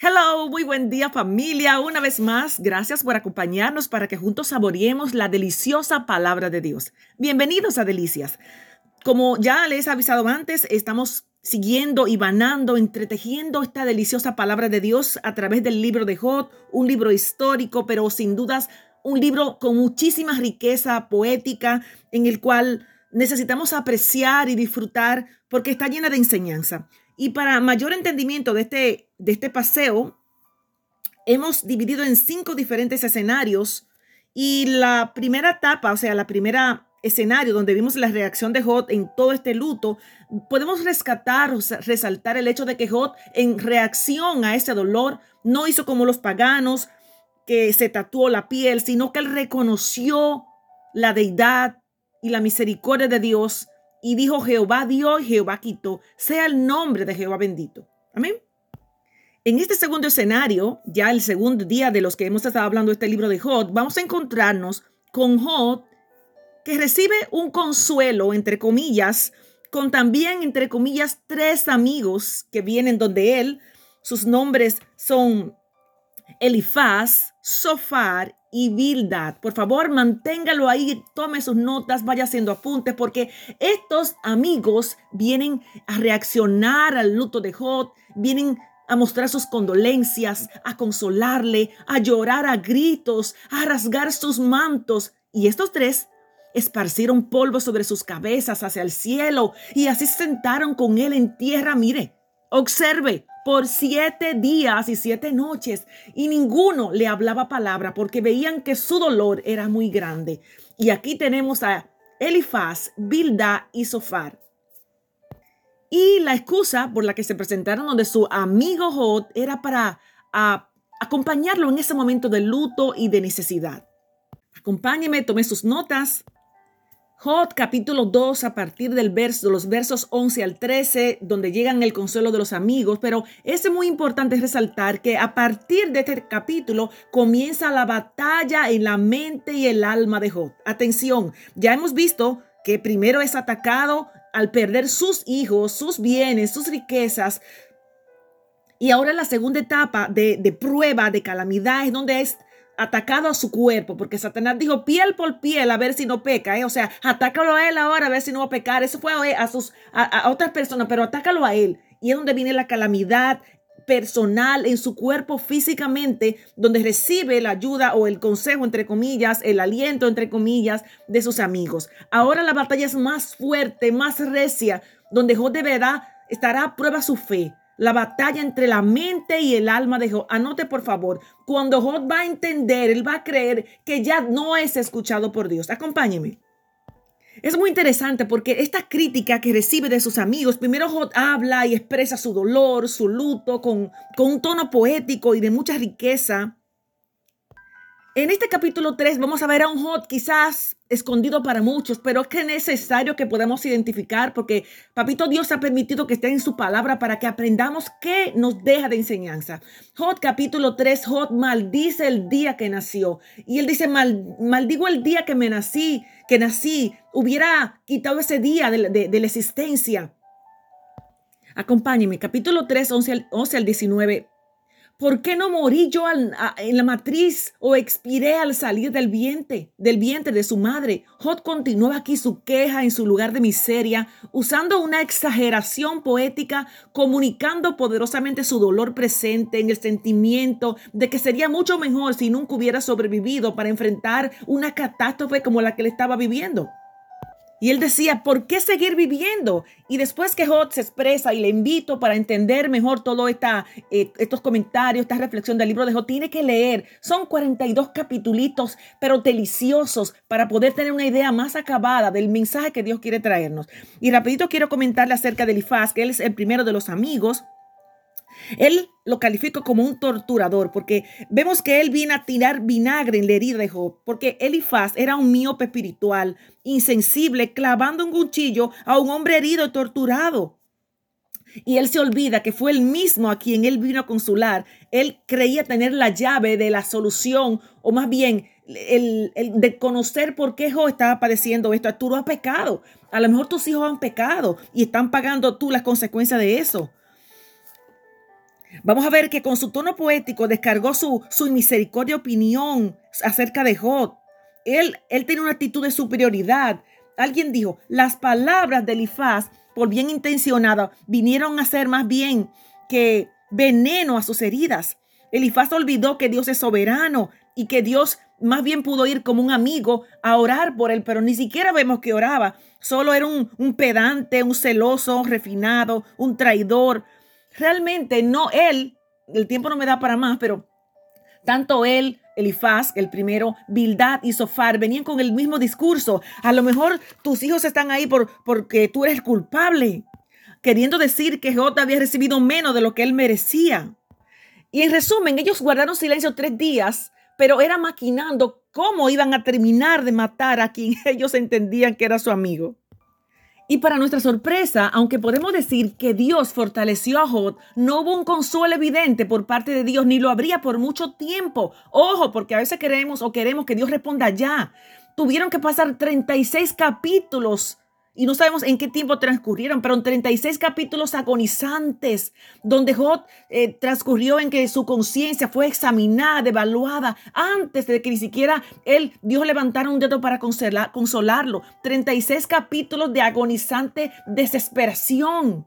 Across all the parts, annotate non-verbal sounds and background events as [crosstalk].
Hello, muy buen día familia. Una vez más, gracias por acompañarnos para que juntos saboreemos la deliciosa palabra de Dios. Bienvenidos a Delicias. Como ya les he avisado antes, estamos siguiendo y banando, entretejiendo esta deliciosa palabra de Dios a través del libro de Job, un libro histórico, pero sin dudas un libro con muchísima riqueza poética en el cual necesitamos apreciar y disfrutar porque está llena de enseñanza. Y para mayor entendimiento de este, de este paseo, hemos dividido en cinco diferentes escenarios. Y la primera etapa, o sea, la primera escenario donde vimos la reacción de Jod en todo este luto, podemos rescatar o resaltar el hecho de que Jod en reacción a ese dolor no hizo como los paganos que se tatuó la piel, sino que él reconoció la deidad y la misericordia de Dios y dijo Jehová dio y Jehová quitó, sea el nombre de Jehová bendito. Amén. En este segundo escenario, ya el segundo día de los que hemos estado hablando de este libro de Jod, vamos a encontrarnos con Jod que recibe un consuelo, entre comillas, con también, entre comillas, tres amigos que vienen donde él. Sus nombres son Elifaz, Sofar y Bildad. Por favor, manténgalo ahí, tome sus notas, vaya haciendo apuntes, porque estos amigos vienen a reaccionar al luto de Jod, vienen a mostrar sus condolencias, a consolarle, a llorar a gritos, a rasgar sus mantos. Y estos tres esparcieron polvo sobre sus cabezas hacia el cielo y así se sentaron con él en tierra. Mire, observe, por siete días y siete noches y ninguno le hablaba palabra porque veían que su dolor era muy grande. Y aquí tenemos a Elifaz, Bilda y Sofar. Y la excusa por la que se presentaron donde su amigo Jod era para acompañarlo en ese momento de luto y de necesidad. Acompáñeme, tome sus notas. Jod capítulo 2 a partir del verso, los versos 11 al 13, donde llegan el consuelo de los amigos, pero es muy importante resaltar que a partir de este capítulo comienza la batalla en la mente y el alma de Jod. Atención, ya hemos visto que primero es atacado al perder sus hijos, sus bienes, sus riquezas, y ahora la segunda etapa de, de prueba, de calamidad, es donde es atacado a su cuerpo, porque Satanás dijo piel por piel a ver si no peca, ¿eh? o sea, atácalo a él ahora a ver si no va a pecar. Eso fue a, sus, a, otras personas, pero atácalo a él. Y es donde viene la calamidad personal en su cuerpo físicamente, donde recibe la ayuda o el consejo, entre comillas, el aliento, entre comillas, de sus amigos. Ahora la batalla es más fuerte, más recia, donde Job de verdad estará a prueba su fe la batalla entre la mente y el alma de Job. Anote por favor, cuando Job va a entender, él va a creer que ya no es escuchado por Dios. Acompáñeme. Es muy interesante porque esta crítica que recibe de sus amigos, primero Job habla y expresa su dolor, su luto con, con un tono poético y de mucha riqueza. En este capítulo 3 vamos a ver a un Jod quizás escondido para muchos, pero es que es necesario que podamos identificar porque Papito Dios ha permitido que esté en su palabra para que aprendamos qué nos deja de enseñanza. Jod capítulo 3, Jod maldice el día que nació y él dice, Mal, maldigo el día que me nací, que nací, hubiera quitado ese día de, de la existencia. Acompáñeme, capítulo 3, 11 al, 11 al 19. ¿Por qué no morí yo en la matriz o expiré al salir del vientre, del vientre de su madre? Jod continuó aquí su queja en su lugar de miseria, usando una exageración poética, comunicando poderosamente su dolor presente en el sentimiento de que sería mucho mejor si nunca hubiera sobrevivido para enfrentar una catástrofe como la que le estaba viviendo. Y él decía, ¿por qué seguir viviendo? Y después que Jod se expresa y le invito para entender mejor todos eh, estos comentarios, esta reflexión del libro de Jod, tiene que leer. Son 42 capitulitos, pero deliciosos para poder tener una idea más acabada del mensaje que Dios quiere traernos. Y rapidito quiero comentarle acerca de Elifaz, que él es el primero de los amigos él lo calificó como un torturador porque vemos que él viene a tirar vinagre en la herida de Job, porque Elifaz era un miope espiritual, insensible, clavando un cuchillo a un hombre herido y torturado. Y él se olvida que fue el mismo a quien él vino a consular. Él creía tener la llave de la solución, o más bien el, de conocer por qué Job estaba padeciendo esto. Tú lo has pecado. A lo mejor tus hijos han pecado y están pagando tú las consecuencias de eso. Vamos a ver que con su tono poético descargó su, su misericordia opinión acerca de Job. Él, él tiene una actitud de superioridad. Alguien dijo, las palabras de Elifaz, por bien intencionadas, vinieron a ser más bien que veneno a sus heridas. Elifaz olvidó que Dios es soberano y que Dios más bien pudo ir como un amigo a orar por él, pero ni siquiera vemos que oraba. Solo era un, un pedante, un celoso, refinado, un traidor. Realmente no él, el tiempo no me da para más, pero tanto él, Elifaz, el primero, Bildad y Sofar venían con el mismo discurso. A lo mejor tus hijos están ahí por, porque tú eres culpable, queriendo decir que Jod había recibido menos de lo que él merecía. Y en resumen, ellos guardaron silencio tres días pero era maquinando cómo iban a terminar de matar a quien [laughs] ellos entendían que era su amigo. Y para nuestra sorpresa, aunque podemos decir que Dios fortaleció a Jod, no hubo un consuelo evidente por parte de Dios, ni lo habría por mucho tiempo. Ojo, porque a veces queremos o queremos que Dios responda ya. Tuvieron que pasar 36 capítulos y no sabemos en qué tiempo transcurrieron, pero en 36 capítulos agonizantes, donde Job eh, transcurrió en que su conciencia fue examinada, evaluada, antes de que ni siquiera él, Dios levantara un dedo para consolarlo. 36 capítulos de agonizante desesperación.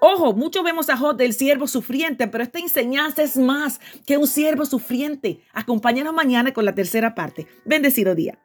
Ojo, muchos vemos a Job del siervo sufriente, pero esta enseñanza es más que un siervo sufriente. Acompáñanos mañana con la tercera parte. Bendecido día.